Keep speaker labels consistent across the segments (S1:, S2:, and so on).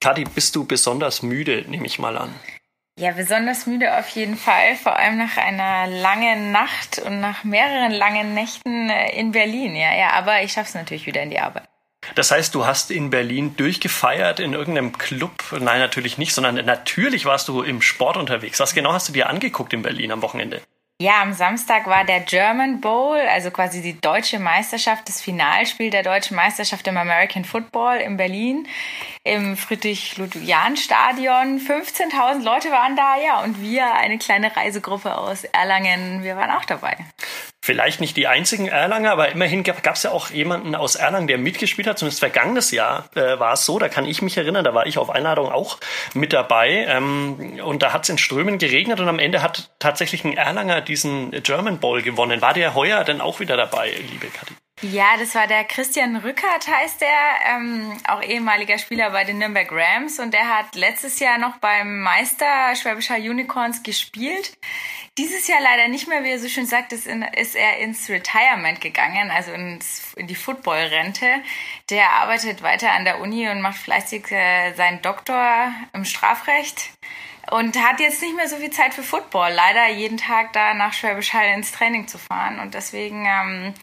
S1: Kadi, bist du besonders müde, nehme ich mal an?
S2: Ja, besonders müde auf jeden Fall, vor allem nach einer langen Nacht und nach mehreren langen Nächten äh, in Berlin. Ja, ja, aber ich schaffe es natürlich wieder in die Arbeit.
S1: Das heißt, du hast in Berlin durchgefeiert in irgendeinem Club? Nein, natürlich nicht, sondern natürlich warst du im Sport unterwegs. Was genau hast du dir angeguckt in Berlin am Wochenende?
S2: Ja, am Samstag war der German Bowl, also quasi die deutsche Meisterschaft, das Finalspiel der deutschen Meisterschaft im American Football in Berlin im Friedrich-Ludwig-Jahn-Stadion. 15.000 Leute waren da, ja, und wir, eine kleine Reisegruppe aus Erlangen, wir waren auch dabei.
S1: Vielleicht nicht die einzigen Erlanger, aber immerhin gab es ja auch jemanden aus Erlangen, der mitgespielt hat. Zumindest vergangenes Jahr äh, war es so, da kann ich mich erinnern, da war ich auf Einladung auch mit dabei. Ähm, und da hat es in Strömen geregnet und am Ende hat tatsächlich ein Erlanger diesen German Bowl gewonnen. War der heuer denn auch wieder dabei, liebe Kathi?
S2: Ja, das war der Christian Rückert, heißt der, ähm, auch ehemaliger Spieler bei den Nürnberg Rams und der hat letztes Jahr noch beim Meister Schwäbischer Unicorns gespielt. Dieses Jahr leider nicht mehr, wie er so schön sagt, ist, in, ist er ins Retirement gegangen, also ins, in die Footballrente. Der arbeitet weiter an der Uni und macht fleißig äh, seinen Doktor im Strafrecht und hat jetzt nicht mehr so viel Zeit für Football. Leider jeden Tag da nach Schwäbisch Hall ins Training zu fahren. Und deswegen ähm,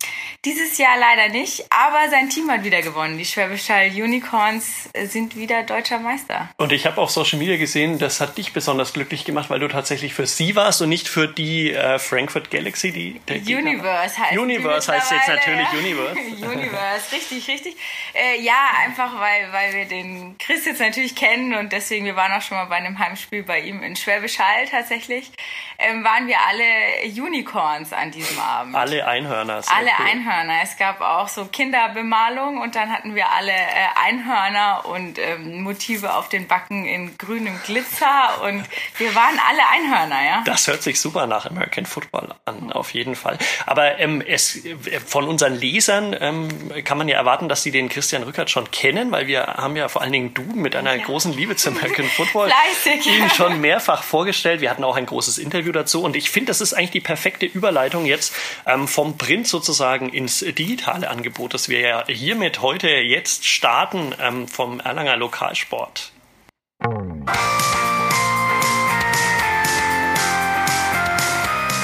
S2: dieses Jahr leider nicht. Aber sein Team hat wieder gewonnen. Die Schwäbisch Hall Unicorns sind wieder deutscher Meister.
S1: Und ich habe auf Social Media gesehen, das hat dich besonders glücklich gemacht, weil du tatsächlich für sie warst und nicht für die äh, Frankfurt Galaxy, die
S2: der Universe heißt
S1: Universe heißt jetzt natürlich Universe.
S2: Universe, richtig, richtig. Äh, ja, einfach weil, weil wir den Chris jetzt natürlich kennen und deswegen, wir waren auch schon mal bei einem Heimspiel bei ihm in Schwäbisch Hall tatsächlich, ähm, waren wir alle Unicorns an diesem Abend.
S1: Alle Einhörner.
S2: Alle cool. Einhörner. Es gab auch so Kinderbemalung und dann hatten wir alle äh, Einhörner und ähm, Motive auf den Backen in grünem Glitzer und wir waren alle Einhörner, ja.
S1: Das hört sich super nach American Football an, auf jeden Fall. Aber ähm, es, von unseren Lesern ähm, kann man ja erwarten, dass sie den Christian Rückert schon kennen, weil wir haben ja vor allen Dingen du mit einer ja. großen Liebe zum American Football
S2: Fleißig,
S1: ihn schon mehrfach vorgestellt. Wir hatten auch ein großes Interview dazu und ich finde, das ist eigentlich die perfekte Überleitung jetzt ähm, vom Print sozusagen ins digitale Angebot, das wir ja hiermit heute jetzt starten ähm, vom Erlanger Lokalsport.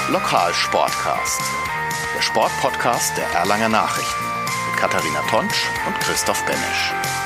S3: Lokalsportcast, der Sportpodcast der Erlanger Nachrichten mit Katharina Tonsch und Christoph Benesch.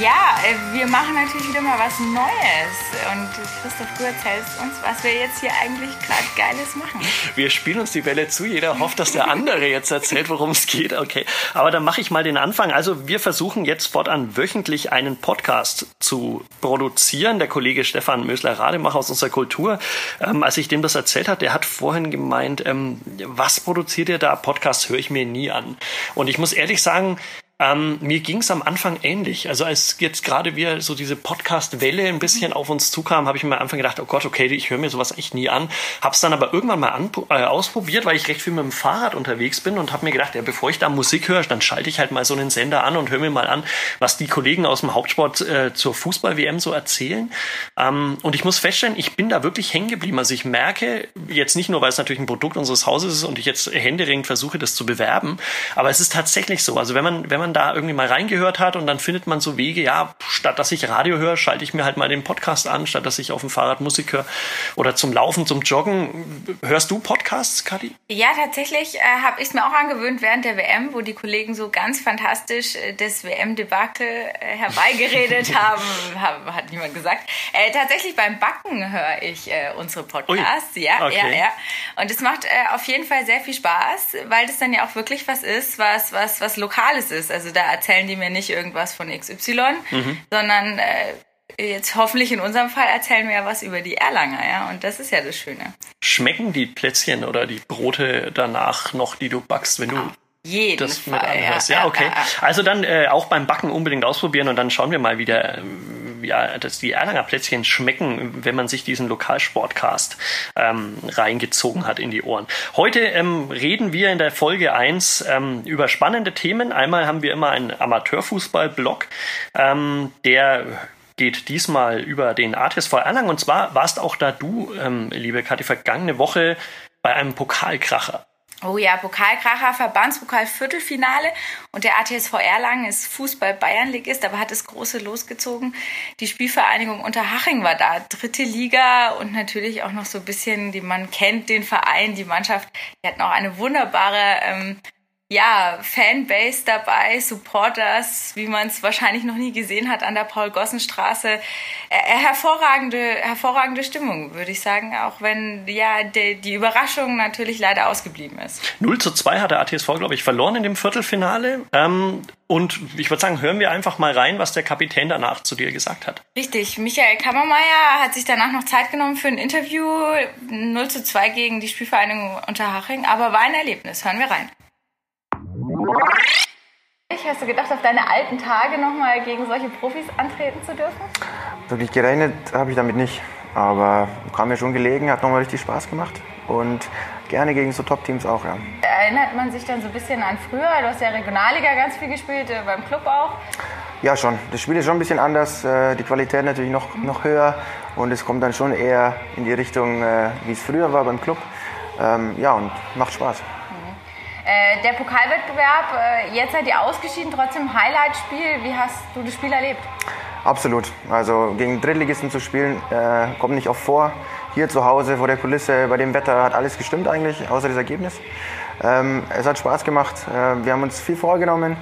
S2: Ja, äh, wir machen natürlich wieder mal was Neues. Und Christoph, du erzählst uns, was wir jetzt hier eigentlich gerade Geiles machen.
S1: Wir spielen uns die Bälle zu. Jeder hofft, dass der andere jetzt erzählt, worum es geht. Okay, aber dann mache ich mal den Anfang. Also wir versuchen jetzt fortan wöchentlich einen Podcast zu produzieren. Der Kollege Stefan Mösler-Rademacher aus unserer Kultur, ähm, als ich dem das erzählt hat, der hat vorhin gemeint, ähm, was produziert ihr da? Podcast höre ich mir nie an. Und ich muss ehrlich sagen, ähm, mir ging es am Anfang ähnlich. Also als jetzt gerade wir so diese Podcast-Welle ein bisschen auf uns zukam, habe ich mir am Anfang gedacht, oh Gott, okay, ich höre mir sowas echt nie an. Habe es dann aber irgendwann mal äh, ausprobiert, weil ich recht viel mit dem Fahrrad unterwegs bin und habe mir gedacht, ja, bevor ich da Musik höre, dann schalte ich halt mal so einen Sender an und höre mir mal an, was die Kollegen aus dem Hauptsport äh, zur Fußball-WM so erzählen. Ähm, und ich muss feststellen, ich bin da wirklich hängen geblieben. Also ich merke jetzt nicht nur, weil es natürlich ein Produkt unseres Hauses ist und ich jetzt händeringend versuche, das zu bewerben, aber es ist tatsächlich so. Also wenn man, wenn man man da irgendwie mal reingehört hat und dann findet man so Wege, ja, statt dass ich Radio höre, schalte ich mir halt mal den Podcast an, statt dass ich auf dem Fahrrad Musik höre oder zum Laufen, zum Joggen. Hörst du Podcasts, Kati?
S2: Ja, tatsächlich äh, habe ich es mir auch angewöhnt während der WM, wo die Kollegen so ganz fantastisch äh, das WM-Debakel äh, herbeigeredet haben, hat niemand gesagt. Äh, tatsächlich beim Backen höre ich äh, unsere Podcasts. Ui. Ja, okay. ja, ja. Und es macht auf jeden Fall sehr viel Spaß, weil das dann ja auch wirklich was ist, was, was, was Lokales ist. Also da erzählen die mir nicht irgendwas von XY, mhm. sondern äh, jetzt hoffentlich in unserem Fall erzählen wir ja was über die Erlanger, ja, und das ist ja das Schöne.
S1: Schmecken die Plätzchen oder die Brote danach noch, die du backst, wenn du
S2: ah, jeden das
S1: Fall, mit anhörst? Ja, ja okay. Also dann äh, auch beim Backen unbedingt ausprobieren und dann schauen wir mal, wie der, ja, dass die Erlanger Plätzchen schmecken, wenn man sich diesen Lokalsportcast ähm, reingezogen hat in die Ohren. Heute ähm, reden wir in der Folge 1 ähm, über spannende Themen. Einmal haben wir immer einen Amateurfußball-Blog, ähm, der geht diesmal über den ATSV Erlangen. Und zwar warst auch da du, ähm, liebe Kathi, vergangene Woche bei einem Pokalkracher
S2: Oh ja, Pokalkracher, Verbandspokal Viertelfinale und der ATSV Erlangen ist Fußball-Bayernligist, aber hat das große losgezogen. Die Spielvereinigung Unterhaching war da, dritte Liga und natürlich auch noch so ein bisschen, die man kennt, den Verein, die Mannschaft. Die hatten auch eine wunderbare ähm, ja, Fanbase dabei, Supporters, wie man es wahrscheinlich noch nie gesehen hat an der Paul-Gossen-Straße. Äh, äh, hervorragende, hervorragende Stimmung, würde ich sagen, auch wenn ja die, die Überraschung natürlich leider ausgeblieben ist.
S1: 0 zu 2 hat der ATSV, glaube ich, verloren in dem Viertelfinale. Ähm, und ich würde sagen, hören wir einfach mal rein, was der Kapitän danach zu dir gesagt hat.
S2: Richtig, Michael Kammermeier hat sich danach noch Zeit genommen für ein Interview. 0 zu 2 gegen die Spielvereinigung Unterhaching, aber war ein Erlebnis. Hören wir rein. Hast du gedacht, auf deine alten Tage nochmal gegen solche Profis antreten zu dürfen?
S4: Wirklich gerechnet habe ich damit nicht. Aber kam mir schon gelegen, hat nochmal richtig Spaß gemacht. Und gerne gegen so Top-Teams auch, ja.
S2: Erinnert man sich dann so ein bisschen an früher? Du hast ja Regionalliga ganz viel gespielt, äh, beim Club auch.
S4: Ja, schon. Das Spiel ist schon ein bisschen anders. Äh, die Qualität natürlich noch, noch höher. Und es kommt dann schon eher in die Richtung, äh, wie es früher war beim Club. Ähm, ja, und macht Spaß.
S2: Äh, der Pokalwettbewerb, äh, jetzt seid ihr ausgeschieden, trotzdem Highlight-Spiel. Wie hast du das Spiel erlebt?
S4: Absolut. Also gegen Drittligisten zu spielen, äh, kommt nicht oft vor. Hier zu Hause vor der Kulisse, bei dem Wetter hat alles gestimmt eigentlich, außer das Ergebnis. Ähm, es hat Spaß gemacht. Äh, wir haben uns viel vorgenommen.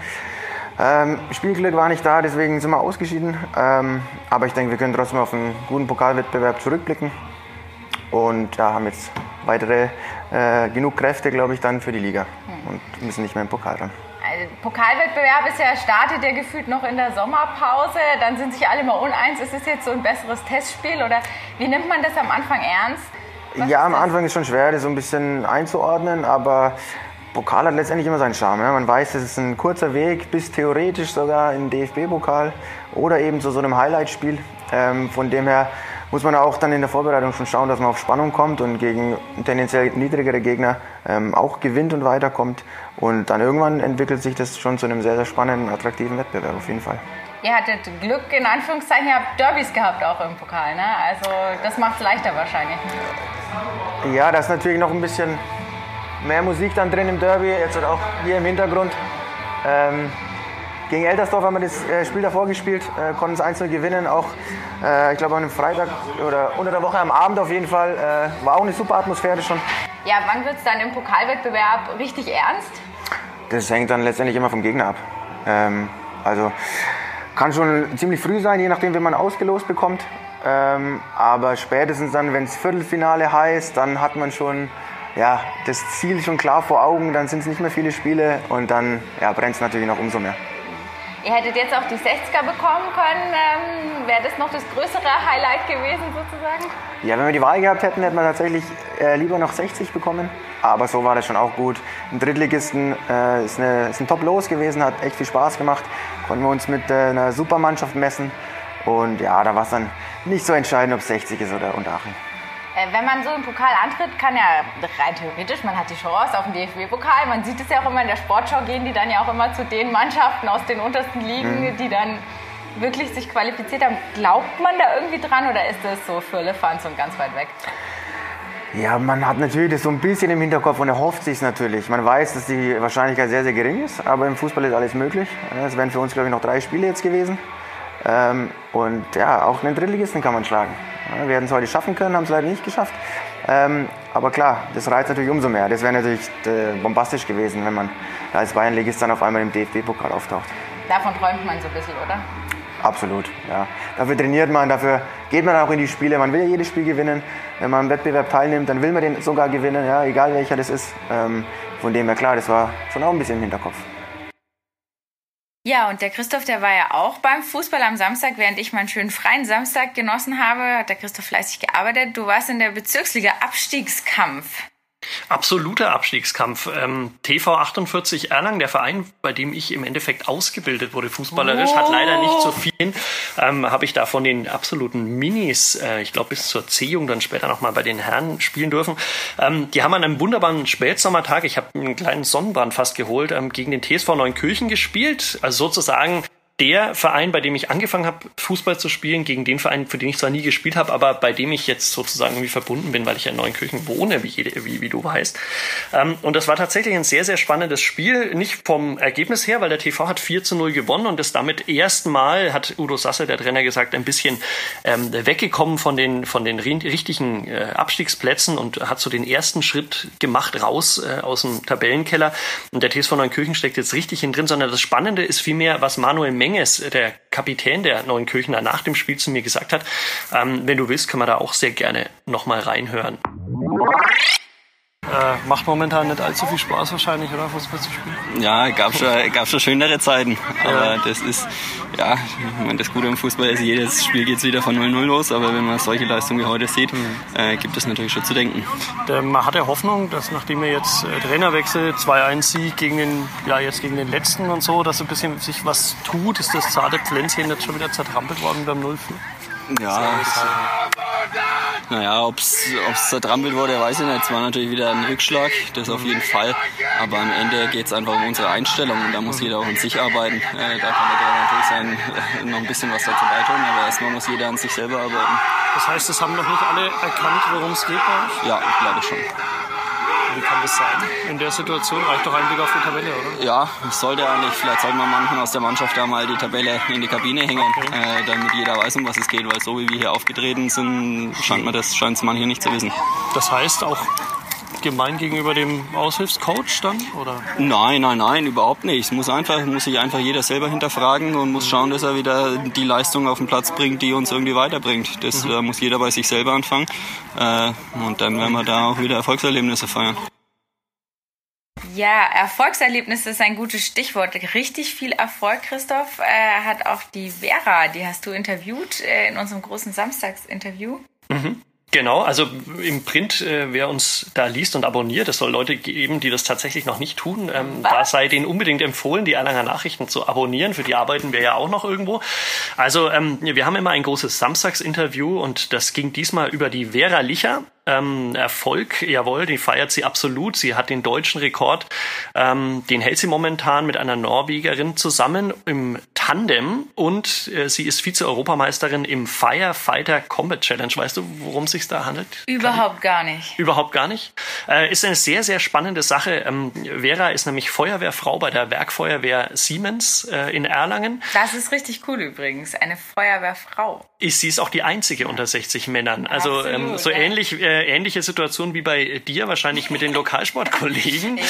S4: Ähm, Spielglück war nicht da, deswegen sind wir ausgeschieden. Ähm, aber ich denke, wir können trotzdem auf einen guten Pokalwettbewerb zurückblicken und ja, haben jetzt weitere äh, genug Kräfte, glaube ich, dann für die Liga hm. und müssen nicht mehr im Pokal ran.
S2: Also, Pokalwettbewerb ist ja, startet der gefühlt noch in der Sommerpause, dann sind sich alle mal uneins. Ist es jetzt so ein besseres Testspiel oder wie nimmt man das am Anfang ernst?
S4: Was ja, am Anfang ist schon schwer, das so ein bisschen einzuordnen, aber Pokal hat letztendlich immer seinen Charme. Ja. Man weiß, es ist ein kurzer Weg bis theoretisch sogar in den DFB-Pokal oder eben zu so einem Highlight-Spiel. Ähm, von dem her muss man auch dann in der Vorbereitung schon schauen, dass man auf Spannung kommt und gegen tendenziell niedrigere Gegner ähm, auch gewinnt und weiterkommt. Und dann irgendwann entwickelt sich das schon zu einem sehr, sehr spannenden, attraktiven Wettbewerb auf jeden Fall.
S2: Ihr hattet Glück, in Anführungszeichen, ihr habt Derbys gehabt auch im Pokal, ne? Also das macht es leichter wahrscheinlich.
S4: Ja, da ist natürlich noch ein bisschen mehr Musik dann drin im Derby, jetzt auch hier im Hintergrund. Ähm, gegen Eltersdorf haben wir das äh, Spiel davor gespielt, äh, konnten es 1 gewinnen. Auch, äh, ich glaube, an einem Freitag oder unter der Woche am Abend auf jeden Fall. War auch eine super Atmosphäre schon.
S2: Ja, wann wird es dann im Pokalwettbewerb richtig ernst?
S4: Das hängt dann letztendlich immer vom Gegner ab. Ähm, also kann schon ziemlich früh sein, je nachdem, wie man ausgelost bekommt. Ähm, aber spätestens dann, wenn es Viertelfinale heißt, dann hat man schon ja, das Ziel schon klar vor Augen. Dann sind es nicht mehr viele Spiele und dann ja, brennt es natürlich noch umso mehr.
S2: Ihr hättet jetzt auch die 60er bekommen können. Ähm, Wäre das noch das größere Highlight gewesen sozusagen?
S4: Ja, wenn wir die Wahl gehabt hätten, hätten wir tatsächlich äh, lieber noch 60 bekommen. Aber so war das schon auch gut. Ein Drittligisten äh, ist, eine, ist, ein Top-Los gewesen, hat echt viel Spaß gemacht. Konnten wir uns mit äh, einer Supermannschaft messen. Und ja, da war es dann nicht so entscheidend, ob es 60 ist oder Unterhaching.
S2: Äh, wenn man so im Pokal antritt, kann ja rein theoretisch, man hat die Chance auf den DFB-Pokal. Man sieht es ja auch immer in der Sportschau, gehen die dann ja auch immer zu den Mannschaften aus den untersten Ligen, mhm. die dann wirklich sich qualifiziert haben. Glaubt man da irgendwie dran oder ist das so für Lefanz und ganz weit weg?
S4: Ja, man hat natürlich das so ein bisschen im Hinterkopf und erhofft sich natürlich. Man weiß, dass die Wahrscheinlichkeit sehr, sehr gering ist, aber im Fußball ist alles möglich. Es wären für uns, glaube ich, noch drei Spiele jetzt gewesen. Ähm, und ja, auch einen Drittligisten kann man schlagen. Ja, wir hätten es heute schaffen können, haben es leider nicht geschafft. Ähm, aber klar, das reizt natürlich umso mehr. Das wäre natürlich äh, bombastisch gewesen, wenn man als Bayernligist dann auf einmal im DFB-Pokal auftaucht.
S2: Davon träumt man so ein bisschen, oder?
S4: Absolut, ja. Dafür trainiert man, dafür geht man auch in die Spiele. Man will ja jedes Spiel gewinnen. Wenn man am Wettbewerb teilnimmt, dann will man den sogar gewinnen, ja, egal welcher das ist. Ähm, von dem her klar, das war schon auch ein bisschen im Hinterkopf.
S2: Ja, und der Christoph, der war ja auch beim Fußball am Samstag, während ich meinen schönen freien Samstag genossen habe, hat der Christoph fleißig gearbeitet. Du warst in der Bezirksliga Abstiegskampf.
S1: Absoluter Abstiegskampf. Ähm, TV 48 Erlangen, der Verein, bei dem ich im Endeffekt ausgebildet wurde, fußballerisch, oh. hat leider nicht so viel. Ähm, Habe ich da von den absoluten Minis, äh, ich glaube bis zur C-Jung, dann später nochmal bei den Herren spielen dürfen. Ähm, die haben an einem wunderbaren Spätsommertag, ich habe einen kleinen Sonnenbrand fast geholt, ähm, gegen den TSV Neunkirchen gespielt. Also sozusagen der Verein, bei dem ich angefangen habe, Fußball zu spielen, gegen den Verein, für den ich zwar nie gespielt habe, aber bei dem ich jetzt sozusagen irgendwie verbunden bin, weil ich in Neunkirchen wohne, wie, wie, wie du weißt. Ähm, und das war tatsächlich ein sehr, sehr spannendes Spiel. Nicht vom Ergebnis her, weil der TV hat 4 zu 0 gewonnen und ist damit erstmal, hat Udo Sasse, der Trainer, gesagt, ein bisschen ähm, weggekommen von den, von den richtigen äh, Abstiegsplätzen und hat so den ersten Schritt gemacht raus äh, aus dem Tabellenkeller. Und der TSV Neunkirchen steckt jetzt richtig hin drin, sondern das Spannende ist vielmehr, was Manuel Menges, der Kapitän der Neuen Kirchener, nach dem Spiel zu mir gesagt hat. Ähm, wenn du willst, können wir da auch sehr gerne nochmal reinhören. Äh, macht momentan nicht allzu viel Spaß wahrscheinlich, oder Fußball zu spielen?
S5: Ja, gab schon, gab schon schönere Zeiten. Aber ja. das ist, ja, ich meine, das Gute am Fußball ist, jedes Spiel geht es wieder von 0-0 los. Aber wenn man solche Leistungen wie heute sieht, mhm. äh, gibt es natürlich schon zu denken.
S1: Man hat ja Hoffnung, dass nachdem wir jetzt äh, Trainerwechsel, 2-1-Sieg gegen den, ja, jetzt gegen den letzten und so, dass ein bisschen sich was tut, ist das zarte Pflänzchen jetzt schon wieder zertrampelt worden beim 0 -4?
S5: Ja, naja, ob es zertrampelt wurde, weiß ich nicht. Es war natürlich wieder ein Rückschlag, das auf jeden Fall. Aber am Ende geht es einfach um unsere Einstellung und da muss jeder auch an sich arbeiten. Äh, da kann der natürlich sein, äh, noch ein bisschen was dazu beitun, aber erstmal muss jeder an sich selber arbeiten.
S1: Das heißt, es haben noch nicht alle erkannt, worum es geht bei
S5: euch? Ja, ich glaube schon.
S1: Wie kann das sein? In der Situation reicht doch ein Blick auf die Tabelle, oder?
S5: Ja, es sollte eigentlich. Vielleicht sollte man manchen aus der Mannschaft da mal die Tabelle in die Kabine hängen, okay. äh, damit jeder weiß, um was es geht. Weil so wie wir hier aufgetreten sind, scheint man das scheint es manche nicht zu wissen.
S1: Das heißt auch gemein gegenüber dem Aushilfscoach dann? Oder?
S5: Nein, nein, nein, überhaupt nicht. Es muss, einfach, muss sich einfach jeder selber hinterfragen und muss schauen, dass er wieder die Leistung auf den Platz bringt, die uns irgendwie weiterbringt. Das mhm. äh, muss jeder bei sich selber anfangen. Äh, und dann werden wir da auch wieder Erfolgserlebnisse feiern.
S2: Ja, Erfolgserlebnis ist ein gutes Stichwort. Richtig viel Erfolg, Christoph, äh, hat auch die Vera, die hast du interviewt äh, in unserem großen Samstagsinterview.
S1: Mhm. Genau, also im Print, äh, wer uns da liest und abonniert, es soll Leute geben, die das tatsächlich noch nicht tun. Ähm, da sei denen unbedingt empfohlen, die Erlanger Nachrichten zu abonnieren. Für die arbeiten wir ja auch noch irgendwo. Also ähm, wir haben immer ein großes Samstagsinterview und das ging diesmal über die Vera Licher ähm, Erfolg, jawohl, die feiert sie absolut. Sie hat den deutschen Rekord, ähm, den hält sie momentan mit einer Norwegerin zusammen im Tandem und äh, sie ist Vize-Europameisterin im Firefighter Combat Challenge. Weißt du, worum es sich da handelt?
S2: Überhaupt gar nicht.
S1: Überhaupt gar nicht. Äh, ist eine sehr, sehr spannende Sache. Ähm, Vera ist nämlich Feuerwehrfrau bei der Werkfeuerwehr Siemens äh, in Erlangen.
S2: Das ist richtig cool übrigens, eine Feuerwehrfrau.
S1: Ist sie ist auch die einzige unter 60 Männern. Also ähm, Absolut, so ja. ähnlich äh, ähnliche Situation wie bei dir, wahrscheinlich mit den Lokalsportkollegen.
S2: ja,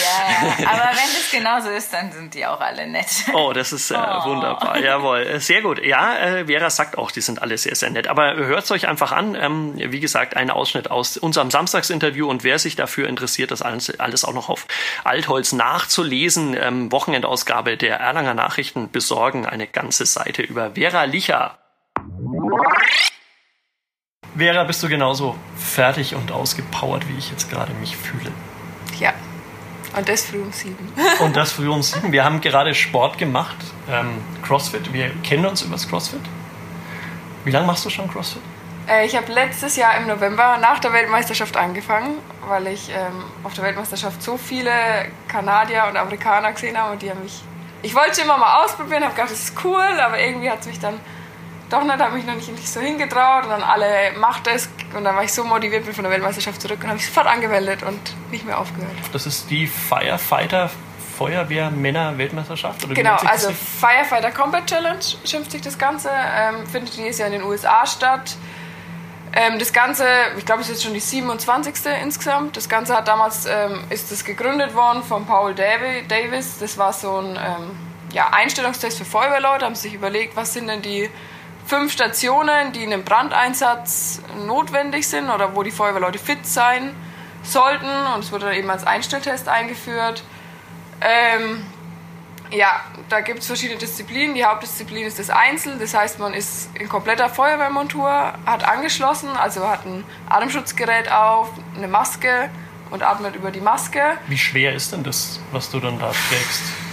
S2: aber wenn das genauso ist, dann sind die auch alle nett.
S1: Oh, das ist äh, oh. wunderbar. Jawohl, äh, sehr gut. Ja, äh, Vera sagt auch, die sind alle sehr, sehr nett. Aber hört es euch einfach an. Ähm, wie gesagt, ein Ausschnitt aus unserem Samstagsinterview und wer sich dafür interessiert, das alles, alles auch noch auf Altholz nachzulesen, ähm, Wochenendausgabe der Erlanger Nachrichten besorgen. Eine ganze Seite über Vera Licher. Vera, bist du genauso fertig und ausgepowert, wie ich jetzt gerade mich fühle?
S2: Ja. Und das früh um sieben.
S1: und das früh um sieben. Wir haben gerade Sport gemacht, ähm, CrossFit. Wir kennen uns übers CrossFit. Wie lange machst du schon CrossFit?
S6: Äh, ich habe letztes Jahr im November nach der Weltmeisterschaft angefangen, weil ich ähm, auf der Weltmeisterschaft so viele Kanadier und Amerikaner gesehen habe und die haben mich. Ich wollte es immer mal ausprobieren, habe gedacht, das ist cool, aber irgendwie hat es mich dann doch nicht, habe mich noch nicht, nicht so hingetraut und dann alle macht es und dann war ich so motiviert, bin von der Weltmeisterschaft zurück und habe mich sofort angemeldet und nicht mehr aufgehört.
S1: Das ist die Firefighter Feuerwehr Männer Weltmeisterschaft?
S6: Oder genau, also Firefighter Combat Challenge schimpft sich das Ganze, ähm, findet dieses Jahr in den USA statt. Ähm, das Ganze, ich glaube, es ist jetzt schon die 27. insgesamt. Das Ganze hat damals, ähm, ist das gegründet worden von Paul Davis. Das war so ein ähm, ja, Einstellungstest für Feuerwehrleute, haben sich überlegt, was sind denn die fünf Stationen, die in einem Brandeinsatz notwendig sind oder wo die Feuerwehrleute fit sein sollten. Und es wurde dann eben als Einstelltest eingeführt. Ähm, ja, da gibt es verschiedene Disziplinen. Die Hauptdisziplin ist das Einzel, das heißt, man ist in kompletter Feuerwehrmontur, hat angeschlossen, also hat ein Atemschutzgerät auf, eine Maske und atmet über die Maske.
S1: Wie schwer ist denn das, was du dann da trägst?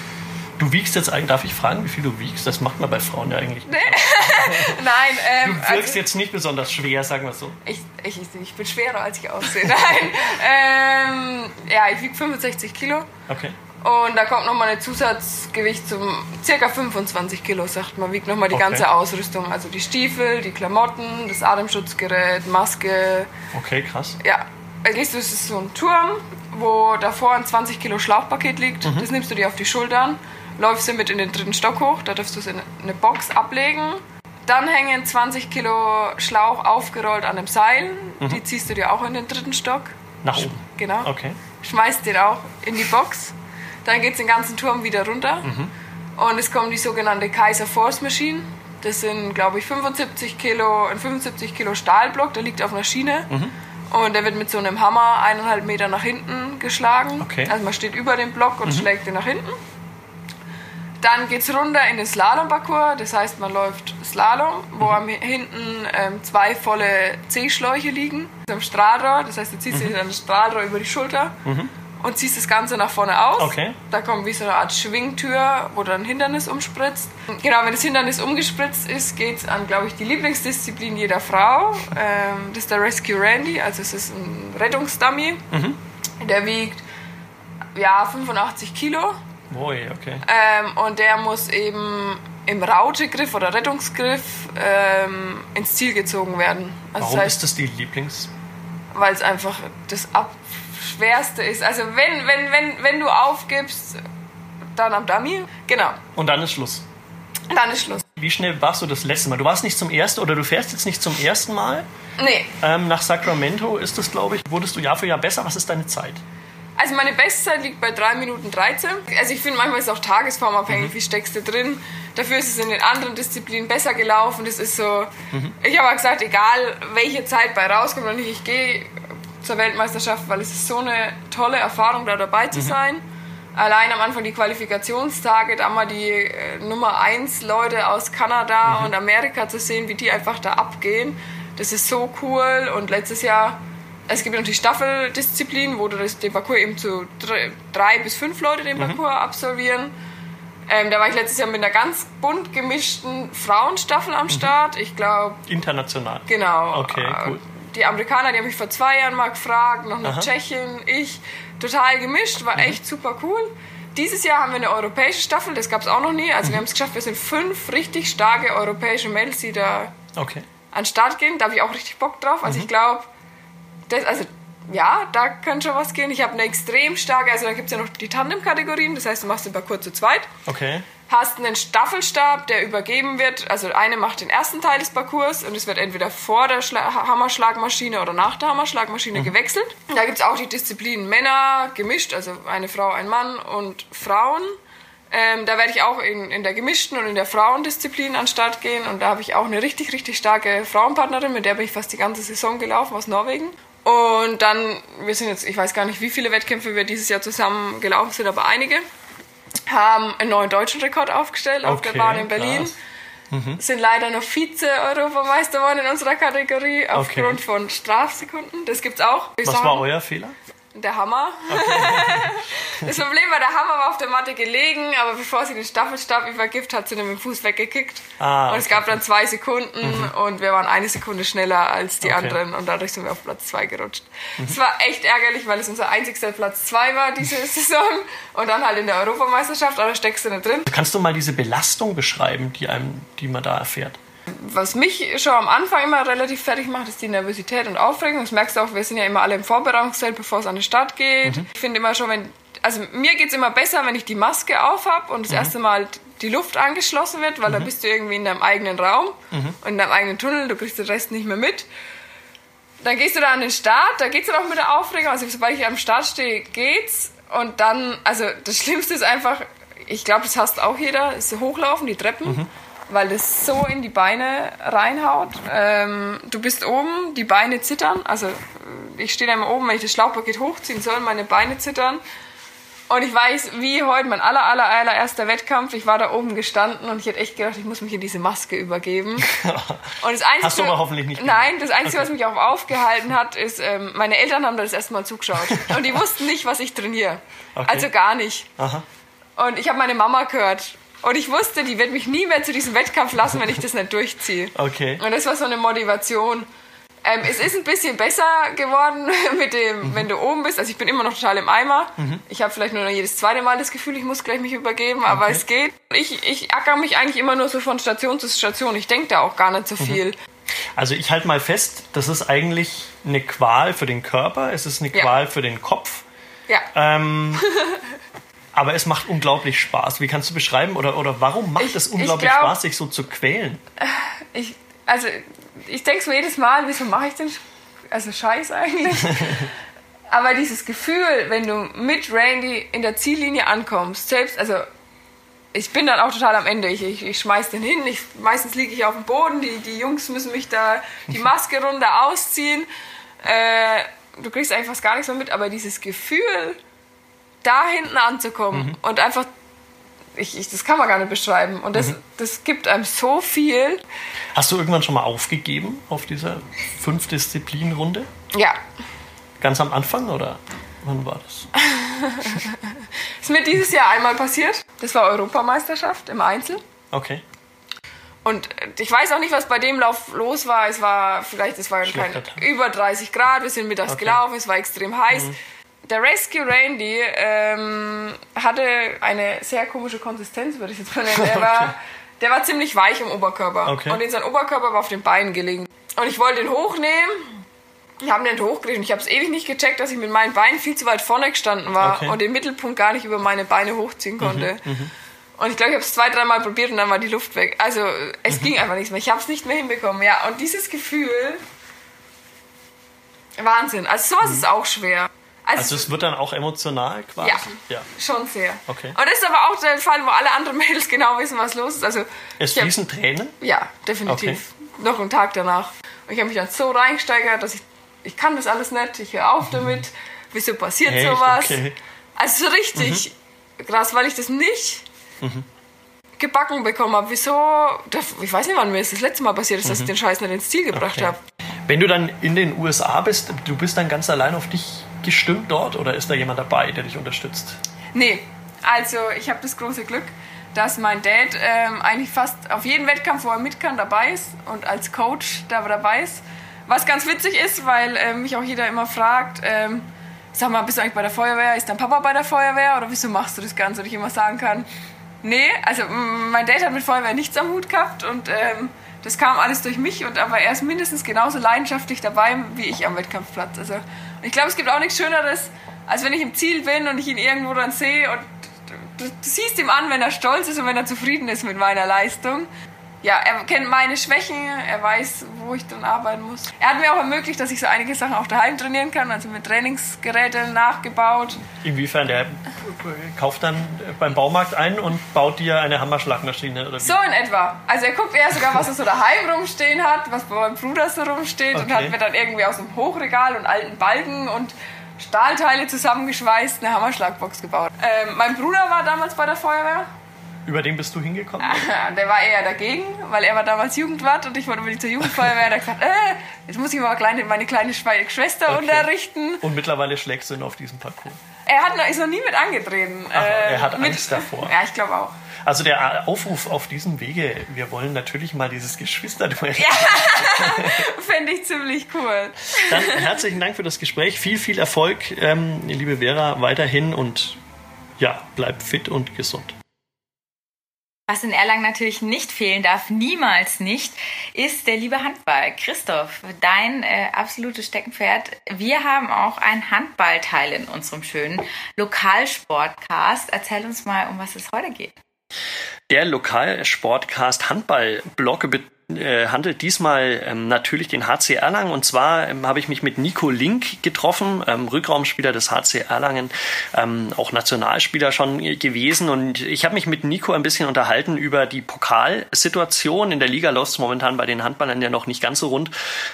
S1: Du wiegst jetzt eigentlich, darf ich fragen, wie viel du wiegst? Das macht man bei Frauen ja eigentlich
S6: nicht. Nein,
S1: ähm, Du wirkst also, jetzt nicht besonders schwer, sagen wir so.
S6: Ich, ich, ich bin schwerer, als ich aussehe. Nein. ähm, ja, ich wiege 65 Kilo.
S1: Okay.
S6: Und da kommt nochmal ein Zusatzgewicht zum circa 25 Kilo, sagt man. Wiegt nochmal die
S1: Okay.
S6: ganze Ausrüstung. Also die Stiefel, die Klamotten, das Atemschutzgerät, Maske.
S1: Okay, krass.
S6: Ja, da gehst du, es ist so ein Turm, wo davor ein 20 Kilo Schlauchpaket liegt.
S1: Mhm.
S6: Das nimmst du dir auf die Schultern, läufst damit in den dritten Stock hoch. Da darfst du es in eine Box ablegen. Dann hängen 20 Kilo Schlauch aufgerollt an einem Seil. Die ziehst du dir auch in den dritten Stock.
S1: Nach oben.
S6: Genau
S1: Okay.
S6: schmeißt den auch in die Box. Dann geht es den ganzen Turm wieder runter. Und es kommt die sogenannte Kaiser Force Machine. Das sind, glaube ich, 75 Kilo, ein 75 Kilo Stahlblock, der liegt auf einer Schiene. Und der wird mit so einem Hammer eineinhalb Meter nach hinten geschlagen.
S1: Okay.
S6: Also man steht über dem Block und schlägt den nach hinten. Dann geht es runter in den Slalomparcours, das heißt, man läuft Slalom, wo am hinten ähm, zwei volle C-Schläuche liegen, am Strahlrohr, das heißt, du ziehst dir dann Strahlrohr über die Schulter und ziehst das Ganze nach vorne aus.
S1: Okay.
S6: Da kommt wie so eine Art Schwingtür, wo dann ein Hindernis umspritzt. Genau, wenn das Hindernis umgespritzt ist, geht es an, glaube ich, die Lieblingsdisziplin jeder Frau. Ähm, das ist der Rescue Randy, also es ist ein Rettungsdummy. Der wiegt ja 85 Kilo.
S1: Ui, okay.
S6: Ähm, und der muss eben im Rautegriff oder Rettungsgriff ähm, ins Ziel gezogen werden. Also
S1: Warum
S6: das heißt,
S1: ist das die Lieblings...
S6: weil es einfach das Abschwerste ist. Also wenn, wenn, wenn, wenn du aufgibst, dann am Dummy. Genau,
S1: Und dann ist Schluss.
S6: dann ist Schluss.
S1: Wie schnell warst du das letzte Mal? Du warst nicht zum ersten oder du fährst jetzt nicht zum ersten Mal
S6: Nee,
S1: ähm, nach Sacramento. Ist das, glaube ich, wurdest du Jahr für Jahr besser? Was ist deine Zeit?
S6: Also meine Bestzeit liegt bei 3 Minuten 13. Also ich finde, manchmal ist es auch tagesformabhängig, wie steckst du drin. Dafür ist es in den anderen Disziplinen besser gelaufen. Das ist so, ich habe auch gesagt, egal welche Zeit bei rauskommt nicht, ich gehe zur Weltmeisterschaft, weil es ist so eine tolle Erfahrung, da dabei zu sein. Allein am Anfang die Qualifikationstage, da mal die äh, Nummer 1 Leute aus Kanada und Amerika zu sehen, wie die einfach da abgehen. Das ist so cool. Und letztes Jahr, es gibt noch die Staffeldisziplin, wo du das, den Parcours eben zu drei, drei bis fünf Leute den Parcours absolvieren. Ähm, da war ich letztes Jahr mit einer ganz bunt gemischten Frauenstaffel am Start. Ich glaube,
S1: International.
S6: Genau.
S1: Okay, cool.
S6: Die Amerikaner, die haben mich vor zwei Jahren mal gefragt, noch eine Tschechin, ich. Total gemischt,
S1: Mhm.
S6: war echt super cool. Dieses Jahr haben wir eine europäische Staffel, das gab es auch noch nie. Also wir haben es geschafft, wir sind fünf richtig starke europäische Mädels, die da
S1: Okay.
S6: an den Start gehen. Da habe ich auch richtig Bock drauf.
S1: Mhm.
S6: Also ich glaube, das, also ja, da könnte schon was gehen. Ich habe eine extrem starke, also da gibt es ja noch die Tandem-Kategorien, das heißt, du machst den Parcours zu zweit
S1: Okay.
S6: hast einen Staffelstab, der übergeben wird. Also eine macht den ersten Teil des Parcours und es wird entweder vor der Schla Hammerschlagmaschine oder nach der Hammerschlagmaschine gewechselt. Da gibt es auch die Disziplinen Männer gemischt, also eine Frau, ein Mann und Frauen. Ähm, da werde ich auch in, in der gemischten und in der Frauendisziplin an Start gehen. Und da habe ich auch eine richtig, richtig starke Frauenpartnerin, mit der bin ich fast die ganze Saison gelaufen aus Norwegen. Und dann, wir sind jetzt, ich weiß gar nicht, wie viele Wettkämpfe wir dieses Jahr zusammen gelaufen sind, aber einige haben einen neuen deutschen Rekord aufgestellt auf der Bahn in Berlin.
S1: krass.
S6: Sind leider noch Vize-Europameister geworden in unserer Kategorie aufgrund
S1: Okay.
S6: von Strafsekunden. Das gibt's auch. Wir
S1: Was war euer Fehler?
S6: Der Hammer. das Problem war, der Hammer war auf der Matte gelegen, aber bevor sie den Staffelstab übergibt, hat sie den mit dem Fuß weggekickt.
S1: Ah,
S6: und es
S1: okay. Mhm.
S6: gab dann zwei Sekunden und wir waren eine Sekunde schneller als die
S1: Okay. Mhm.
S6: anderen und dadurch sind wir auf Platz zwei gerutscht. Es war echt ärgerlich, weil es unser einzigster Platz zwei war diese Saison und dann halt in der Europameisterschaft, aber da steckst du nicht drin.
S1: Kannst du mal diese Belastung beschreiben, die, einem, die man da erfährt?
S6: Was mich schon am Anfang immer relativ fertig macht, ist die Nervosität und Aufregung. Das merkst du auch, wir sind ja immer alle im Vorbereitungszelt, bevor es an die Stadt geht. Ich finde immer schon, wenn, also mir geht es immer besser, wenn ich die Maske auf habe und das erste Mal die Luft angeschlossen wird, weil dann bist du irgendwie in deinem eigenen Raum und in deinem eigenen Tunnel, du kriegst den Rest nicht mehr mit. Dann gehst du da an den Start, da geht's dann auch mit der Aufregung. Also sobald ich am Start stehe, geht's. Und dann, also das Schlimmste ist einfach, ich glaube, das hasst auch jeder, ist hochlaufen, die Treppen, weil das so in die Beine reinhaut. Ähm, du bist oben, die Beine zittern. Also ich stehe da immer oben, wenn ich das Schlauchpaket hochziehen soll, meine Beine zittern. Und ich weiß, wie heute mein aller, aller, allererster Wettkampf, ich war da oben gestanden und ich hätte echt gedacht, ich muss mich in diese Maske übergeben. Und das Einzige,
S1: Hast du aber hoffentlich nicht gemacht.
S6: Nein, das Einzige, was mich auch aufgehalten hat, ist, ähm, meine Eltern haben da das erste Mal zugeschaut. Und die wussten nicht, was ich trainiere.
S1: Okay.
S6: Also gar nicht.
S1: Aha.
S6: Und ich habe meine Mama gehört. Und ich wusste, die wird mich nie mehr zu diesem Wettkampf lassen, wenn ich das nicht durchziehe.
S1: Okay.
S6: Und das war so eine Motivation. Ähm, es ist ein bisschen besser geworden mit dem, mhm. wenn du oben bist. Also ich bin immer noch total im Eimer. Mhm. Ich habe vielleicht nur noch jedes zweite Mal das Gefühl, ich muss gleich mich übergeben, aber okay. es geht. Ich, ich acker mich eigentlich immer nur so von Station zu Station. Ich denke da auch gar nicht so mhm. viel.
S1: Also ich halte mal fest, das ist eigentlich eine Qual für den Körper, es ist eine Qual ja. für den Kopf.
S6: Ja.
S1: Ähm, aber es macht unglaublich Spaß. Wie kannst du beschreiben oder, oder warum macht ich, es unglaublich glaub, Spaß, sich so zu quälen?
S6: Ich, also ich denke mir jedes Mal, wieso mache ich denn also Scheiß eigentlich? Aber dieses Gefühl, wenn du mit Randy in der Ziellinie ankommst, selbst, also ich bin dann auch total am Ende. Ich, ich, ich schmeiß den hin. Ich, meistens liege ich auf dem Boden. Die, die Jungs müssen mich da die Maske runter ausziehen. Äh, du kriegst eigentlich fast gar nichts mehr mit, aber dieses Gefühl, da hinten anzukommen mhm. und einfach ich, ich, das kann man gar nicht beschreiben. Und das, mhm. das gibt einem so viel.
S1: Hast du irgendwann schon mal aufgegeben auf dieser fünf Disziplin Runde?
S6: Ja.
S1: Ganz am Anfang oder wann war das?
S6: ist mir dieses Jahr einmal passiert. Das war Europameisterschaft im Einzel.
S1: Okay.
S6: Und ich weiß auch nicht, was bei dem Lauf los war. Es war vielleicht, es war über 30 Grad. Wir sind mittags okay. gelaufen. Es war extrem heiß. Mhm der Rescue Randy ähm, hatte eine sehr komische Konsistenz, würde ich jetzt mal nennen. Der, war, der war ziemlich weich im Oberkörper.
S1: Okay.
S6: Und in sein Oberkörper war auf den Beinen gelegen. Und ich wollte ihn hochnehmen. Wir haben den und ich habe es ewig nicht gecheckt, dass ich mit meinen Beinen viel zu weit vorne gestanden war okay. und den Mittelpunkt gar nicht über meine Beine hochziehen konnte. Mhm, mhm. und ich glaube, ich habe es zwei, dreimal probiert und dann war die Luft weg. Also es mhm. ging einfach nichts mehr. Ich habe es nicht mehr hinbekommen. Ja, und dieses Gefühl, Wahnsinn. Also sowas mhm. ist auch schwer.
S1: Also, also, es wird dann auch emotional quasi?
S6: Ja, ja, schon sehr.
S1: Okay.
S6: Und das ist aber auch der Fall, wo alle anderen Mädels genau wissen, was los ist. Also,
S1: es fließen hab, Tränen?
S6: Ja, definitiv. Okay. Noch einen Tag danach. Und ich habe mich dann so reingesteigert, dass ich, ich kann das alles nicht, ich höre auf damit. Wieso passiert Echt? sowas? Okay. Also so richtig mhm. krass, weil ich das nicht mhm. gebacken bekommen habe. Wieso? Ich weiß nicht, wann mir das, das letzte Mal passiert ist, dass ich mhm. den Scheiß nicht ins Ziel gebracht okay. habe.
S1: Wenn du dann in den USA bist, du bist dann ganz allein auf dich gestimmt dort oder ist da jemand dabei, der dich unterstützt?
S6: Nee, also ich habe das große Glück, dass mein Dad ähm, eigentlich fast auf jedem Wettkampf, wo er mit kann, dabei ist und als Coach da dabei ist. Was ganz witzig ist, weil äh, mich auch jeder immer fragt, ähm, sag mal, bist du eigentlich bei der Feuerwehr? Ist dein Papa bei der Feuerwehr oder wieso machst du das Ganze? Und ich immer sagen kann, nee, also mein Dad hat mit Feuerwehr nichts am Hut gehabt und ähm, das kam alles durch mich und aber er ist mindestens genauso leidenschaftlich dabei wie ich am Wettkampfplatz. Also ich glaube, es gibt auch nichts Schöneres, als wenn ich im Ziel bin und ich ihn irgendwo dann sehe und du, du siehst ihm an, wenn er stolz ist und wenn er zufrieden ist mit meiner Leistung ja, er kennt meine Schwächen, er weiß, wo ich dann arbeiten muss. Er hat mir auch ermöglicht, dass ich so einige Sachen auch daheim trainieren kann, also mit Trainingsgeräten nachgebaut.
S1: Inwiefern? Der kauft dann beim Baumarkt ein und baut dir eine Hammerschlagmaschine? Oder wie?
S6: So in etwa. Also er guckt eher sogar, was er so daheim rumstehen hat, was bei meinem Bruder so rumsteht okay. und hat mir dann irgendwie aus dem Hochregal und alten Balken und Stahlteile zusammengeschweißt eine Hammerschlagbox gebaut. Ähm, mein Bruder war damals bei der Feuerwehr
S1: über den bist du hingekommen?
S6: der war eher dagegen, weil er war damals Jugendwart und ich wollte unbedingt zur Jugendfeuerwehr. Er hat gesagt, äh, jetzt muss ich mal kleine, meine kleine Schwester okay. unterrichten.
S1: Und mittlerweile schlägst du ihn auf diesem Parcours.
S6: Er hat noch, ist noch nie mit angetreten.
S1: Ach, er hat mit, Angst davor.
S6: Ja, ich glaube auch.
S1: Also der Aufruf auf diesem Wege, wir wollen natürlich mal dieses Geschwisterduell. Ja,
S6: fände ich ziemlich cool.
S1: Dann herzlichen Dank für das Gespräch. Viel, viel Erfolg, ähm, liebe Vera, weiterhin und ja, bleib fit und gesund.
S2: Was in Erlangen natürlich nicht fehlen darf, niemals nicht, ist der liebe Handball. Christoph, dein äh, absolutes Steckenpferd. Wir haben auch ein Handballteil in unserem schönen Lokalsportcast. Erzähl uns mal, um was es heute geht.
S1: Der Lokalsportcast Handball-Blog handelt diesmal ähm, natürlich den HC Erlangen. Und zwar ähm, habe ich mich mit Nico Link getroffen, ähm, Rückraumspieler des HC Erlangen, ähm, auch Nationalspieler schon gewesen. Und ich habe mich mit Nico ein bisschen unterhalten über die Pokalsituation. In der Liga läuft es momentan bei den Handballern ja noch nicht ganz so rund.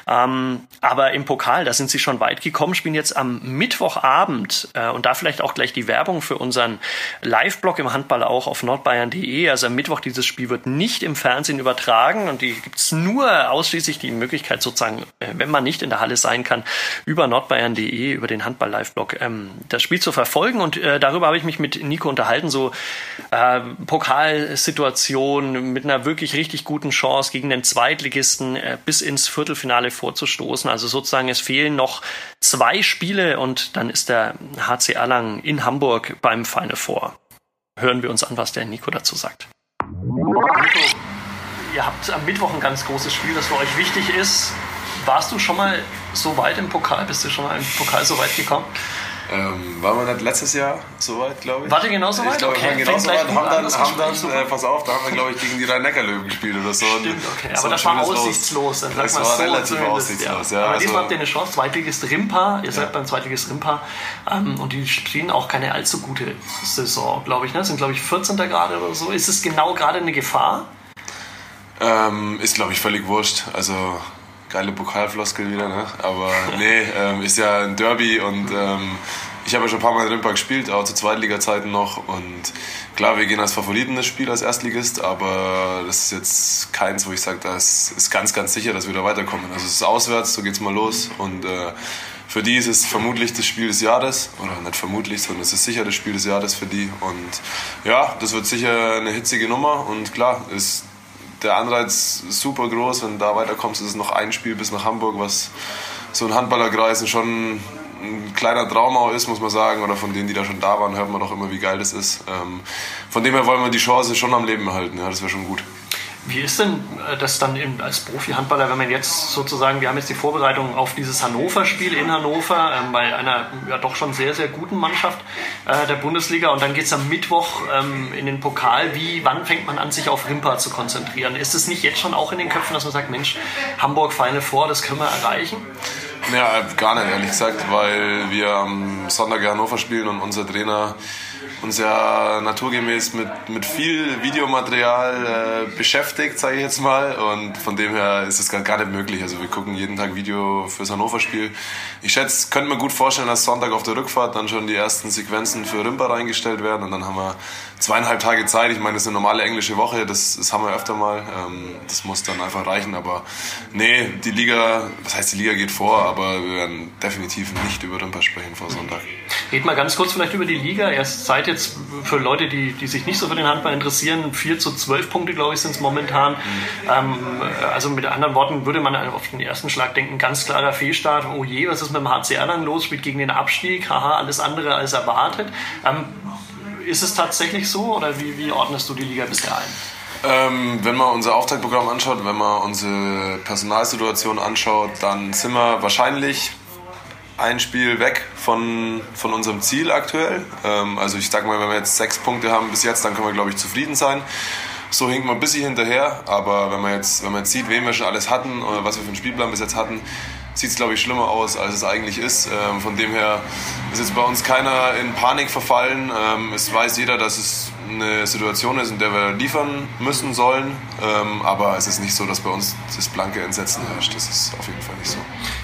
S1: Ähm, aber im Pokal, da sind sie schon weit gekommen, spielen jetzt am Mittwochabend äh, und da vielleicht auch gleich die Werbung für unseren Live-Blog im Handball auch auf nordbayern.de. Also am Mittwoch dieses Spiel wird nicht im Fernsehen übertragen und die es nur ausschließlich die Möglichkeit, sozusagen, äh, wenn man nicht in der Halle sein kann, über nordbayern.de, über den Handball-Live-Blog, ähm, das Spiel zu verfolgen. Und äh, darüber habe ich mich mit Nico unterhalten, so äh, Pokalsituation mit einer wirklich richtig guten Chance gegen den Zweitligisten äh, bis ins Viertelfinale vorzustoßen. Also sozusagen, es fehlen noch zwei Spiele und dann ist der HC Erlangen in Hamburg beim Final Four. Hören wir uns an, was der Nico dazu sagt. Nico, ihr habt am Mittwoch ein ganz großes Spiel, das für euch wichtig ist. Warst du schon mal so weit im Pokal? Bist du schon mal im Pokal so weit gekommen?
S7: Ähm, waren wir nicht letztes Jahr so weit, glaube ich?
S1: Wart ihr genauso weit?
S7: Ich glaube,
S1: okay.
S7: wir waren genauso weit. Haben dann, haben dann
S1: so
S7: äh, pass auf, da haben wir, glaube ich, gegen die Rhein-Neckar-Löwen gespielt oder so.
S1: Stimmt, okay.
S7: So
S1: Aber das war aussichtslos. Dann
S7: das war
S1: so
S7: relativ aussichtslos, ja.
S1: Aber
S7: also,
S1: diesmal habt ihr eine Chance. Zweitligist Rimpa. Ihr seid beim Zweitligist Rimpa. Ähm, und die spielen auch keine allzu gute Saison, glaube ich. Ne? Sind, glaube ich, 14. gerade oder so. Ist es genau gerade eine Gefahr?
S7: Ähm, ist, glaube ich, völlig wurscht. Also geile Pokalfloskel wieder, ne? Aber nee, ähm, ist ja ein Derby und ähm, ich habe ja schon ein paar Mal in Rimpa gespielt, auch zu Zweitliga-Zeiten noch. Und klar, wir gehen als Favoriten das Spiel als Erstligist, aber das ist jetzt keins, wo ich sage, das ist ganz, ganz sicher, dass wir da weiterkommen. Also es ist auswärts, so geht's mal los. Und äh, für die ist es vermutlich das Spiel des Jahres. Oder nicht vermutlich, sondern es ist sicher das Spiel des Jahres für die. Und ja, das wird sicher eine hitzige Nummer. Und klar, ist der Anreiz super groß. Wenn du da weiterkommst, ist es noch ein Spiel bis nach Hamburg, was so ein Handballerkreis schon ein kleiner Traum auch ist, muss man sagen, oder von denen, die da schon da waren, hört man doch immer, wie geil das ist. Ähm, von dem her wollen wir die Chance schon am Leben halten, ja, das wäre schon gut.
S1: Wie ist denn äh, das dann als Profi-Handballer, wenn man jetzt sozusagen, wir haben jetzt die Vorbereitung auf dieses Hannover-Spiel in Hannover ähm, bei einer ja doch schon sehr, sehr guten Mannschaft äh, der Bundesliga und dann geht es am Mittwoch ähm, in den Pokal. Wie, wann fängt man an, sich auf Rimpa zu konzentrieren? Ist es nicht jetzt schon auch in den Köpfen, dass man sagt, Mensch, Hamburg Final Four, das können wir erreichen?
S7: Ja, gar nicht, ehrlich gesagt, weil wir am Sonntag Hannover spielen und unser Trainer uns ja naturgemäß mit, mit viel Videomaterial äh, beschäftigt, sage ich jetzt mal. Und von dem her ist es gar nicht möglich. Also wir gucken jeden Tag Video fürs Hannover-Spiel. Ich schätze, könnte mir gut vorstellen, dass Sonntag auf der Rückfahrt dann schon die ersten Sequenzen für Rimba reingestellt werden. Und dann haben wir zweieinhalb Tage Zeit. Ich meine, das ist eine normale englische Woche, das, das haben wir öfter mal. Ähm, das muss dann einfach reichen. Aber nee, die Liga, was heißt die Liga geht vor, aber wir werden definitiv nicht über Rimpa sprechen vor Sonntag.
S1: Red mal ganz kurz vielleicht über die Liga. Erst seid jetzt für Leute, die, die sich nicht so für den Handball interessieren, 4 zu 12 Punkte, glaube ich, sind es momentan. Mhm. Ähm, also mit anderen Worten würde man auf den ersten Schlag denken, ganz klarer Fehlstart. Oh je, was ist mit dem HCR dann los? Spielt gegen den Abstieg. Haha, alles andere als erwartet. Ähm, ist es tatsächlich so oder wie, wie ordnest du die Liga bisher ein?
S7: Ähm, wenn man unser Auftaktprogramm anschaut, wenn man unsere Personalsituation anschaut, dann sind wir wahrscheinlich ein Spiel weg von, von unserem Ziel aktuell. Ähm, also ich sag mal, wenn wir jetzt sechs Punkte haben bis jetzt, dann können wir, glaube ich, zufrieden sein. So hinkt man ein bisschen hinterher, aber wenn man jetzt, wenn man jetzt sieht, wen wir schon alles hatten oder was wir für einen Spielplan bis jetzt hatten, sieht es, glaube ich, schlimmer aus, als es eigentlich ist. Ähm, von dem her ist jetzt bei uns keiner in Panik verfallen. Ähm, es weiß jeder, dass es eine Situation ist, in der wir liefern müssen sollen. Ähm, aber es ist nicht so, dass bei uns das blanke Entsetzen herrscht. Das ist auf jeden Fall nicht so.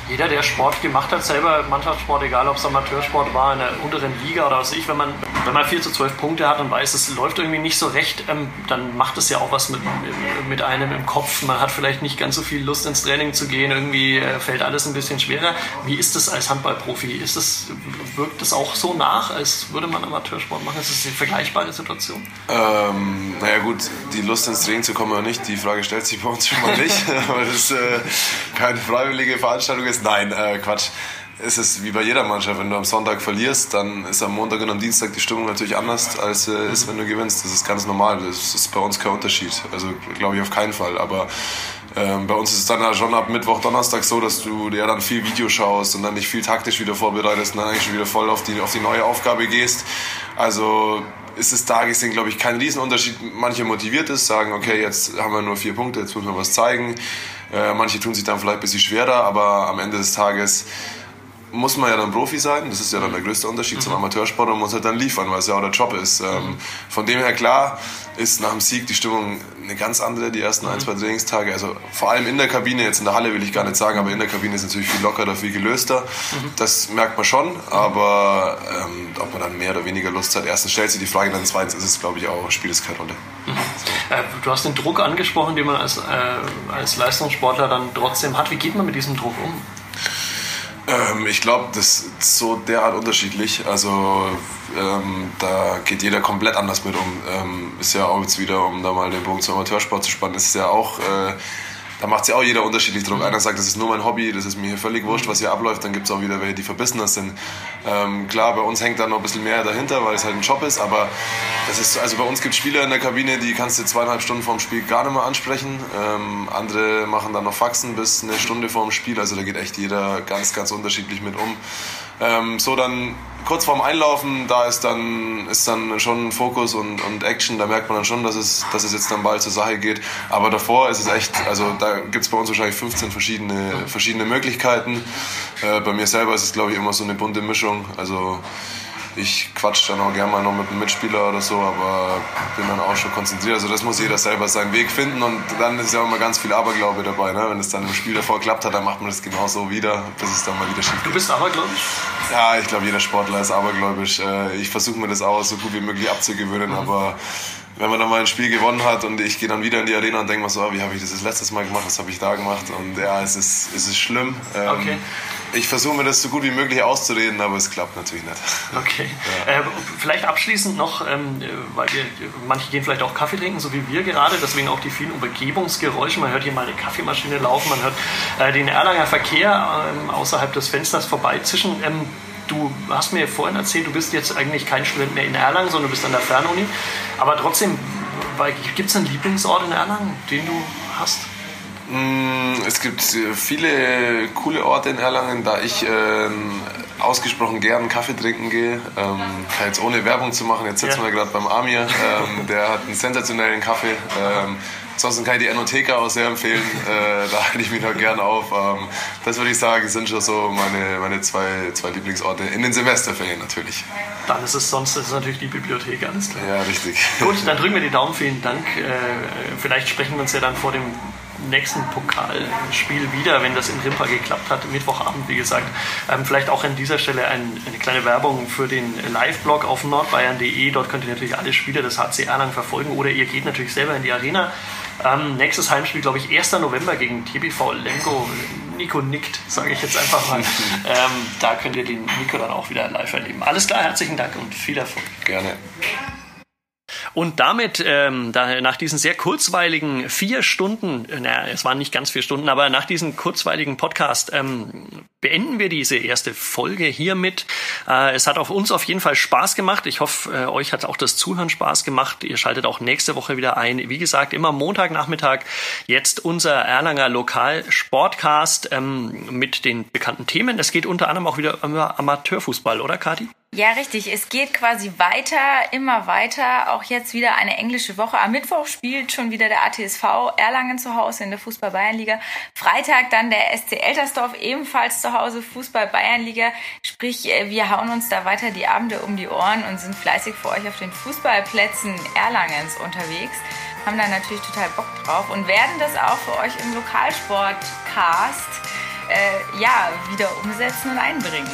S1: Jeder, der Sport gemacht hat, selber Mannschaftssport, egal ob es Amateursport war, in der unteren Liga oder was ich, wenn man, wenn man 4 zu 12 Punkte hat und weiß, es läuft irgendwie nicht so recht, ähm, dann macht es ja auch was mit, mit einem im Kopf. Man hat vielleicht nicht ganz so viel Lust ins Training zu gehen, irgendwie äh, fällt alles ein bisschen schwerer. Wie ist es als Handballprofi? Ist das, wirkt es auch so nach, als würde man Amateursport machen? Ist das eine vergleichbare Situation?
S7: Ähm, naja gut, die Lust ins Training zu kommen oder nicht, die Frage stellt sich bei uns schon mal nicht, weil das äh, keine freiwillige Veranstaltung ist. Nein, äh, Quatsch. Es ist wie bei jeder Mannschaft, wenn du am Sonntag verlierst, dann ist am Montag und am Dienstag die Stimmung natürlich anders, als äh, ist, wenn du gewinnst. Das ist ganz normal. Das ist bei uns kein Unterschied. Also glaube ich auf keinen Fall. Aber ähm, bei uns ist es dann schon ab Mittwoch, Donnerstag so, dass du dir dann viel Video schaust und dann dich viel taktisch wieder vorbereitest und dann eigentlich schon wieder voll auf die, auf die neue Aufgabe gehst. Also ist es da gesehen, glaube ich, kein Riesenunterschied. Manche motiviert ist, sagen, okay, jetzt haben wir nur vier Punkte, jetzt müssen wir was zeigen. Äh, manche tun sich dann vielleicht ein bisschen schwerer, aber am Ende des Tages muss man ja dann Profi sein. Das ist ja dann der größte Unterschied mhm. zum Amateursport. Man muss halt dann liefern, weil es ja auch der Job ist. Ähm, von dem her klar, ist nach dem Sieg die Stimmung eine ganz andere, die ersten ein, zwei Trainingstage. Also vor allem in der Kabine, jetzt in der Halle will ich gar nicht sagen, aber in der Kabine ist natürlich viel lockerer, viel gelöster. Mhm. Das merkt man schon, aber ähm, ob man dann mehr oder weniger Lust hat, erstens stellt sich die Frage, dann zweitens ist es, glaube ich, auch, spielt es keine Rolle. Mhm.
S1: Äh, du hast den Druck angesprochen, den man als, äh, als Leistungssportler dann trotzdem hat. Wie geht man mit diesem Druck um?
S7: Ähm, ich glaube, das ist so derart unterschiedlich. Also ähm, da geht jeder komplett anders mit um. Ähm, ist ja auch jetzt wieder, um da mal den Bogen zum Amateursport zu spannen, ist ja auch äh, da macht sich auch jeder unterschiedlich drum. Einer sagt, das ist nur mein Hobby, das ist mir hier völlig wurscht, was hier abläuft. Dann gibt es auch wieder welche, die verbissener sind. Ähm, klar, bei uns hängt da noch ein bisschen mehr dahinter, weil es halt ein Job ist. Aber das ist, also bei uns gibt es Spieler in der Kabine, die kannst du zweieinhalb Stunden vorm Spiel gar nicht mehr ansprechen. Ähm, andere machen dann noch Faxen bis eine Stunde vorm Spiel. Also da geht echt jeder ganz, ganz unterschiedlich mit um. Ähm, so dann kurz vorm Einlaufen, da ist dann, ist dann schon Fokus und, und Action, da merkt man dann schon, dass es, dass es jetzt dann bald zur Sache geht. Aber davor ist es echt, also da gibt es bei uns wahrscheinlich 15 verschiedene, verschiedene Möglichkeiten. Äh, bei mir selber ist es, glaube ich, immer so eine bunte Mischung. Also ich quatsch dann auch gerne mal noch mit einem Mitspieler oder so, aber bin dann auch schon konzentriert. Also das muss jeder selber seinen Weg finden und dann ist ja auch immer ganz viel Aberglaube dabei. Ne? Wenn es dann im Spiel davor klappt hat, dann macht man das genau so wieder, bis es dann mal wieder schief geht.
S1: Du bist abergläubisch?
S7: Ja, ich glaube, jeder Sportler ist abergläubisch. Äh, ich versuche mir das auch so gut wie möglich abzugewöhnen, mhm. aber wenn man dann mal ein Spiel gewonnen hat und ich gehe dann wieder in die Arena und denke mir so, oh, wie habe ich das das letztes Mal gemacht, was habe ich da gemacht und ja, es ist, es ist schlimm. Ähm, okay. Ich versuche mir das so gut wie möglich auszureden, aber es klappt natürlich nicht.
S1: Okay. Ja. Äh, vielleicht abschließend noch, ähm, weil wir, manche gehen vielleicht auch Kaffee trinken, so wie wir gerade, deswegen auch die vielen Umgebungsgeräusche. Man hört hier mal eine Kaffeemaschine laufen, man hört äh, den Erlanger Verkehr ähm, außerhalb des Fensters vorbeizischen. Ähm, du hast mir vorhin erzählt, du bist jetzt eigentlich kein Student mehr in Erlangen, sondern du bist an der Fernuni. Aber trotzdem, gibt es einen Lieblingsort in Erlangen, den du hast?
S7: Mm, es gibt viele coole Orte in Erlangen, da ich äh, ausgesprochen gern Kaffee trinken gehe. Ähm, jetzt ohne Werbung zu machen, jetzt sitzen ja. wir gerade beim Amir, ähm, der hat einen sensationellen Kaffee. Ähm, Ansonsten kann ich die Enotheka auch sehr empfehlen. Äh, da halte ich mich noch gern auf. Ähm, das würde ich sagen, sind schon so meine, meine zwei, zwei Lieblingsorte. In den Semesterferien natürlich.
S1: Dann ist es sonst ist es natürlich die Bibliothek, alles klar.
S7: Ja, richtig.
S1: Gut, dann drücken wir die Daumen. Vielen Dank. Äh, vielleicht sprechen wir uns ja dann vor dem nächsten Pokalspiel wieder, wenn das in Rimpa geklappt hat, Mittwochabend, wie gesagt. Ähm, vielleicht auch an dieser Stelle ein, eine kleine Werbung für den Live-Blog auf nordbayern.de. Dort könnt ihr natürlich alle Spiele des HC Erlangen verfolgen oder ihr geht natürlich selber in die Arena. Ähm, nächstes Heimspiel, glaube ich, 1. November gegen TBV Lemgo. Nico nickt, sage ich jetzt einfach mal. ähm, da könnt ihr den Nico dann auch wieder live erleben. Alles klar, herzlichen Dank und viel Erfolg.
S7: Gerne.
S1: Und damit, ähm, da, nach diesen sehr kurzweiligen vier Stunden, naja, es waren nicht ganz vier Stunden, aber nach diesem kurzweiligen Podcast ähm, beenden wir diese erste Folge hiermit. Äh, es hat auf uns auf jeden Fall Spaß gemacht. Ich hoffe, äh, euch hat auch das Zuhören Spaß gemacht. Ihr schaltet auch nächste Woche wieder ein. Wie gesagt, immer Montagnachmittag. Jetzt unser Erlanger Lokal-Sportcast ähm, mit den bekannten Themen. Es geht unter anderem auch wieder um Amateurfußball, oder Kati?
S2: Ja, richtig. Es geht quasi weiter, immer weiter. Auch jetzt wieder eine englische Woche. Am Mittwoch spielt schon wieder der ATSV Erlangen zu Hause in der Fußball-Bayernliga. Freitag dann der SC Eltersdorf ebenfalls zu Hause Fußball-Bayernliga. Sprich, äh, wir hauen uns da weiter die Abende um die Ohren und sind fleißig für euch auf den Fußballplätzen Erlangens unterwegs. Haben da natürlich total Bock drauf und werden das auch für euch im Lokalsport-Cast äh, ja, wieder umsetzen und einbringen.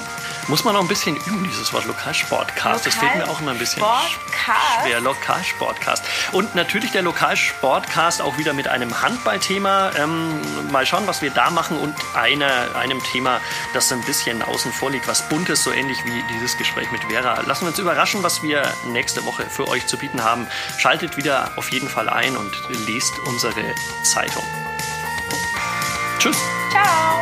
S1: Muss man noch ein bisschen üben, dieses Wort Lokalsportcast. das fehlt mir auch immer ein bisschen Sportcast. schwer. Lokalsportcast. Und natürlich der Lokalsportcast auch wieder mit einem Handballthema. Ähm, mal schauen, was wir da machen und einer, einem Thema, das ein bisschen außen vor liegt, was buntes, so ähnlich wie dieses Gespräch mit Vera. Lassen wir uns überraschen, was wir nächste Woche für euch zu bieten haben. Schaltet wieder auf jeden Fall ein und lest unsere Zeitung. Tschüss.
S2: Ciao.